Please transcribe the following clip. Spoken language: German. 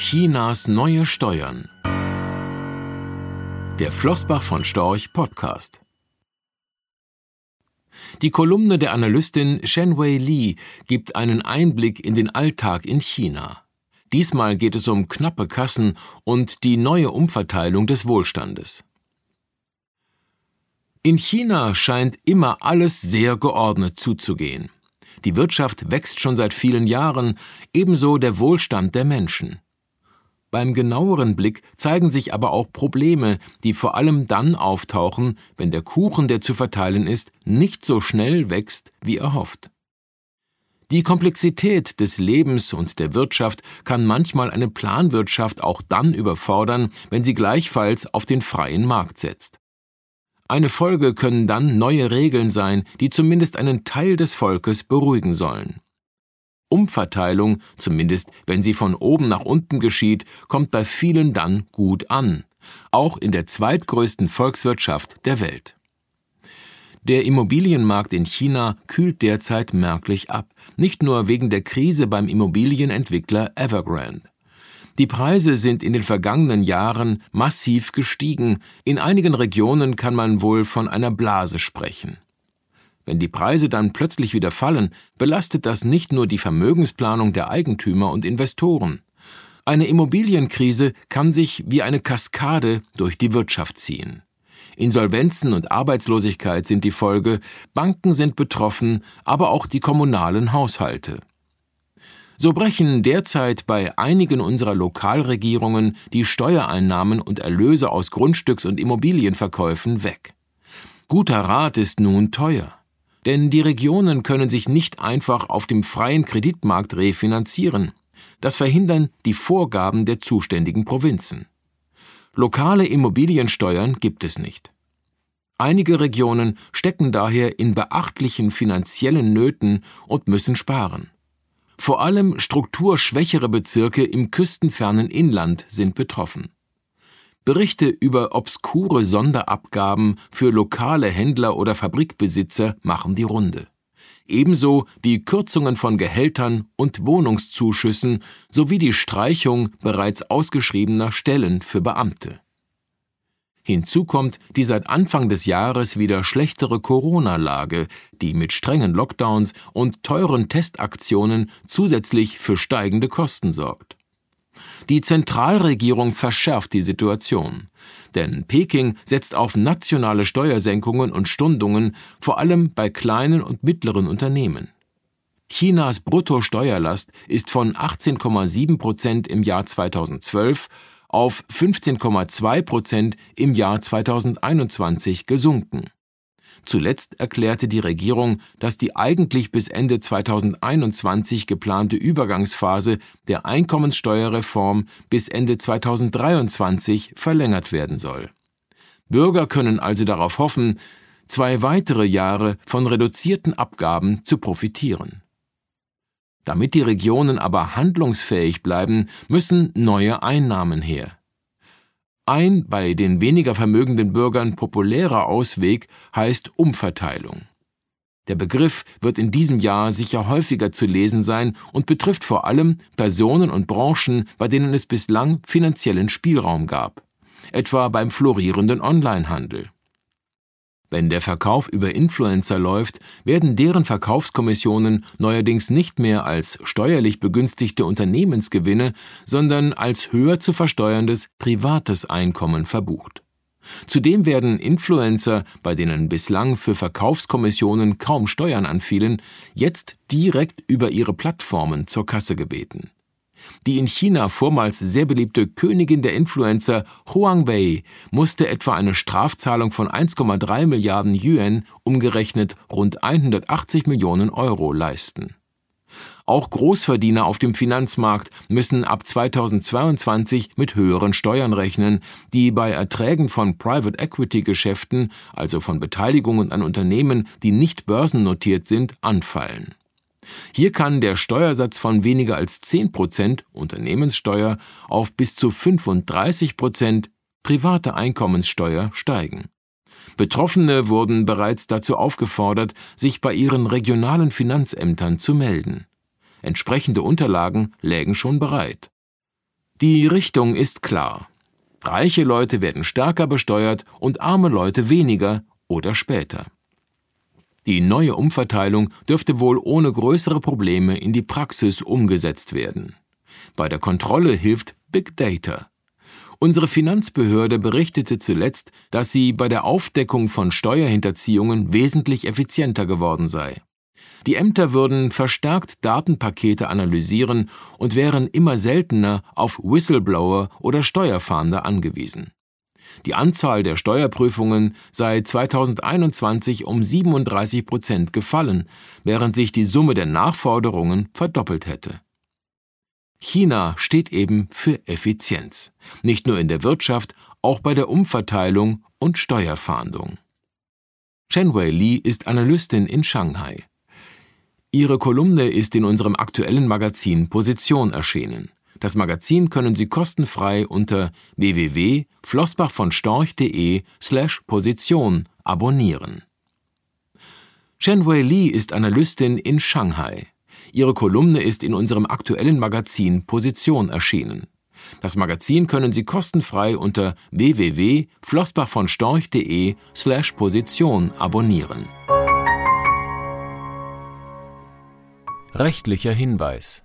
Chinas neue Steuern. Der Flossbach von Storch Podcast. Die Kolumne der Analystin Shenwei Li gibt einen Einblick in den Alltag in China. Diesmal geht es um knappe Kassen und die neue Umverteilung des Wohlstandes. In China scheint immer alles sehr geordnet zuzugehen. Die Wirtschaft wächst schon seit vielen Jahren, ebenso der Wohlstand der Menschen. Beim genaueren Blick zeigen sich aber auch Probleme, die vor allem dann auftauchen, wenn der Kuchen, der zu verteilen ist, nicht so schnell wächst, wie erhofft. Die Komplexität des Lebens und der Wirtschaft kann manchmal eine Planwirtschaft auch dann überfordern, wenn sie gleichfalls auf den freien Markt setzt. Eine Folge können dann neue Regeln sein, die zumindest einen Teil des Volkes beruhigen sollen. Umverteilung, zumindest wenn sie von oben nach unten geschieht, kommt bei vielen dann gut an, auch in der zweitgrößten Volkswirtschaft der Welt. Der Immobilienmarkt in China kühlt derzeit merklich ab, nicht nur wegen der Krise beim Immobilienentwickler Evergrande. Die Preise sind in den vergangenen Jahren massiv gestiegen. In einigen Regionen kann man wohl von einer Blase sprechen. Wenn die Preise dann plötzlich wieder fallen, belastet das nicht nur die Vermögensplanung der Eigentümer und Investoren. Eine Immobilienkrise kann sich wie eine Kaskade durch die Wirtschaft ziehen. Insolvenzen und Arbeitslosigkeit sind die Folge, Banken sind betroffen, aber auch die kommunalen Haushalte. So brechen derzeit bei einigen unserer Lokalregierungen die Steuereinnahmen und Erlöse aus Grundstücks- und Immobilienverkäufen weg. Guter Rat ist nun teuer. Denn die Regionen können sich nicht einfach auf dem freien Kreditmarkt refinanzieren. Das verhindern die Vorgaben der zuständigen Provinzen. Lokale Immobiliensteuern gibt es nicht. Einige Regionen stecken daher in beachtlichen finanziellen Nöten und müssen sparen. Vor allem strukturschwächere Bezirke im küstenfernen Inland sind betroffen. Berichte über obskure Sonderabgaben für lokale Händler oder Fabrikbesitzer machen die Runde. Ebenso wie Kürzungen von Gehältern und Wohnungszuschüssen sowie die Streichung bereits ausgeschriebener Stellen für Beamte. Hinzu kommt die seit Anfang des Jahres wieder schlechtere Corona-Lage, die mit strengen Lockdowns und teuren Testaktionen zusätzlich für steigende Kosten sorgt. Die Zentralregierung verschärft die Situation. Denn Peking setzt auf nationale Steuersenkungen und Stundungen, vor allem bei kleinen und mittleren Unternehmen. Chinas Bruttosteuerlast ist von 18,7 Prozent im Jahr 2012 auf 15,2 Prozent im Jahr 2021 gesunken. Zuletzt erklärte die Regierung, dass die eigentlich bis Ende 2021 geplante Übergangsphase der Einkommenssteuerreform bis Ende 2023 verlängert werden soll. Bürger können also darauf hoffen, zwei weitere Jahre von reduzierten Abgaben zu profitieren. Damit die Regionen aber handlungsfähig bleiben, müssen neue Einnahmen her. Ein bei den weniger vermögenden Bürgern populärer Ausweg heißt Umverteilung. Der Begriff wird in diesem Jahr sicher häufiger zu lesen sein und betrifft vor allem Personen und Branchen, bei denen es bislang finanziellen Spielraum gab, etwa beim florierenden Onlinehandel. Wenn der Verkauf über Influencer läuft, werden deren Verkaufskommissionen neuerdings nicht mehr als steuerlich begünstigte Unternehmensgewinne, sondern als höher zu versteuerndes privates Einkommen verbucht. Zudem werden Influencer, bei denen bislang für Verkaufskommissionen kaum Steuern anfielen, jetzt direkt über ihre Plattformen zur Kasse gebeten. Die in China vormals sehr beliebte Königin der Influencer Huang Bei musste etwa eine Strafzahlung von 1,3 Milliarden Yuan, umgerechnet rund 180 Millionen Euro, leisten. Auch Großverdiener auf dem Finanzmarkt müssen ab 2022 mit höheren Steuern rechnen, die bei Erträgen von Private Equity Geschäften, also von Beteiligungen an Unternehmen, die nicht börsennotiert sind, anfallen. Hier kann der Steuersatz von weniger als 10 Prozent Unternehmenssteuer auf bis zu 35 Prozent private Einkommenssteuer steigen. Betroffene wurden bereits dazu aufgefordert, sich bei ihren regionalen Finanzämtern zu melden. Entsprechende Unterlagen lägen schon bereit. Die Richtung ist klar. Reiche Leute werden stärker besteuert und arme Leute weniger oder später. Die neue Umverteilung dürfte wohl ohne größere Probleme in die Praxis umgesetzt werden. Bei der Kontrolle hilft Big Data. Unsere Finanzbehörde berichtete zuletzt, dass sie bei der Aufdeckung von Steuerhinterziehungen wesentlich effizienter geworden sei. Die Ämter würden verstärkt Datenpakete analysieren und wären immer seltener auf Whistleblower oder Steuerfahnder angewiesen. Die Anzahl der Steuerprüfungen sei 2021 um 37 Prozent gefallen, während sich die Summe der Nachforderungen verdoppelt hätte. China steht eben für Effizienz, nicht nur in der Wirtschaft, auch bei der Umverteilung und Steuerfahndung. Chen Wei Li ist Analystin in Shanghai. Ihre Kolumne ist in unserem aktuellen Magazin Position erschienen. Das Magazin können Sie kostenfrei unter www.flossbachvonstorch.de/position abonnieren. Chen Wei Li ist Analystin in Shanghai. Ihre Kolumne ist in unserem aktuellen Magazin Position erschienen. Das Magazin können Sie kostenfrei unter www.flossbachvonstorch.de/position abonnieren. Rechtlicher Hinweis